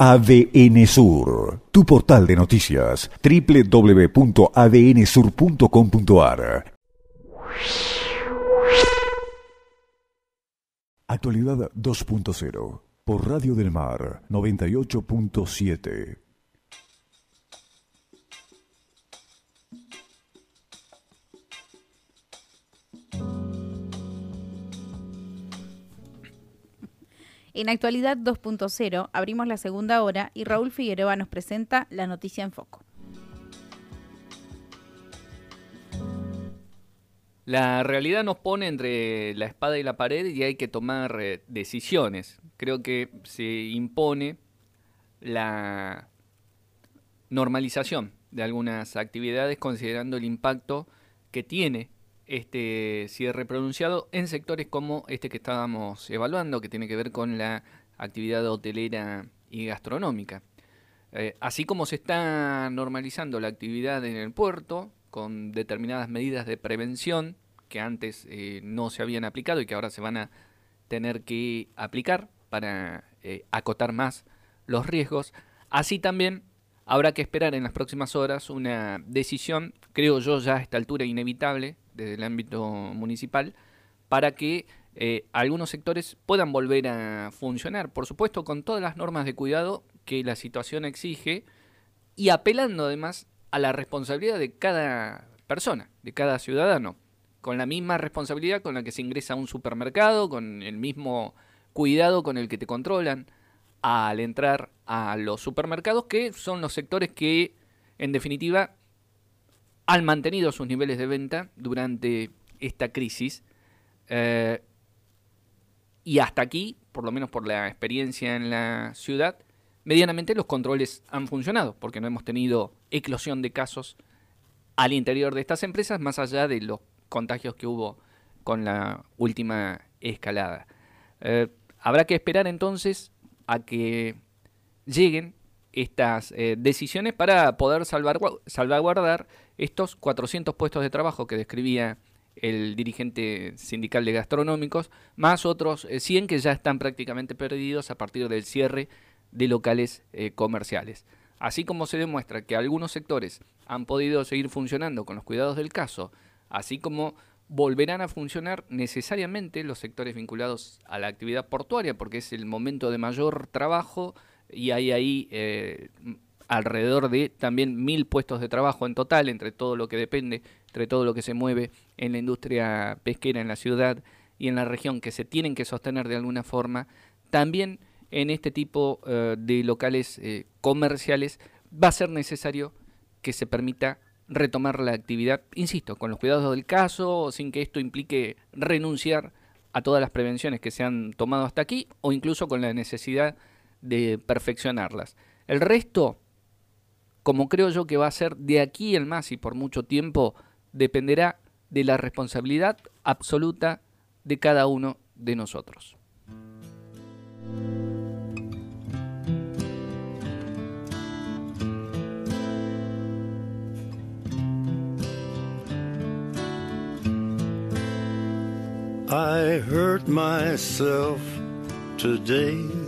ADN Sur, tu portal de noticias, www.adnsur.com.ar. Actualidad 2.0, por Radio del Mar 98.7. En actualidad 2.0 abrimos la segunda hora y Raúl Figueroa nos presenta la noticia en foco. La realidad nos pone entre la espada y la pared y hay que tomar eh, decisiones. Creo que se impone la normalización de algunas actividades considerando el impacto que tiene este cierre pronunciado en sectores como este que estábamos evaluando, que tiene que ver con la actividad hotelera y gastronómica. Eh, así como se está normalizando la actividad en el puerto, con determinadas medidas de prevención que antes eh, no se habían aplicado y que ahora se van a tener que aplicar para eh, acotar más los riesgos, así también habrá que esperar en las próximas horas una decisión, creo yo ya a esta altura inevitable, desde el ámbito municipal para que eh, algunos sectores puedan volver a funcionar, por supuesto con todas las normas de cuidado que la situación exige y apelando además a la responsabilidad de cada persona, de cada ciudadano, con la misma responsabilidad con la que se ingresa a un supermercado, con el mismo cuidado con el que te controlan al entrar a los supermercados, que son los sectores que en definitiva han mantenido sus niveles de venta durante esta crisis. Eh, y hasta aquí, por lo menos por la experiencia en la ciudad, medianamente los controles han funcionado, porque no hemos tenido eclosión de casos al interior de estas empresas, más allá de los contagios que hubo con la última escalada. Eh, habrá que esperar entonces a que lleguen estas eh, decisiones para poder salvaguardar estos 400 puestos de trabajo que describía el dirigente sindical de gastronómicos, más otros 100 eh, que ya están prácticamente perdidos a partir del cierre de locales eh, comerciales. Así como se demuestra que algunos sectores han podido seguir funcionando con los cuidados del caso, así como volverán a funcionar necesariamente los sectores vinculados a la actividad portuaria, porque es el momento de mayor trabajo y hay ahí eh, alrededor de también mil puestos de trabajo en total, entre todo lo que depende, entre todo lo que se mueve en la industria pesquera en la ciudad y en la región, que se tienen que sostener de alguna forma, también en este tipo eh, de locales eh, comerciales va a ser necesario que se permita retomar la actividad, insisto, con los cuidados del caso, sin que esto implique renunciar a todas las prevenciones que se han tomado hasta aquí o incluso con la necesidad de perfeccionarlas. El resto como creo yo que va a ser de aquí en más y por mucho tiempo, dependerá de la responsabilidad absoluta de cada uno de nosotros. I hurt myself today.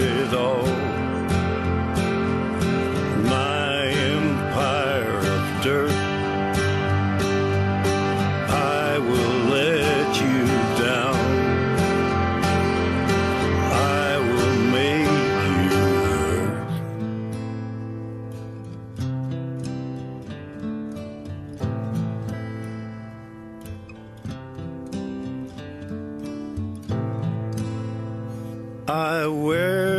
is all. My empire of dirt, I will let you down. I will make you hurt. I wear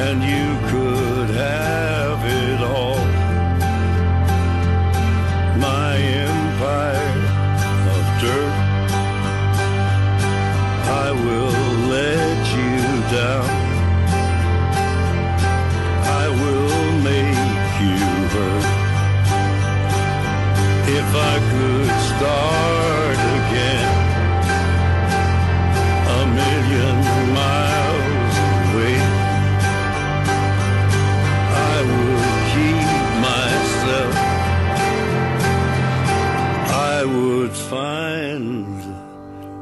And you could have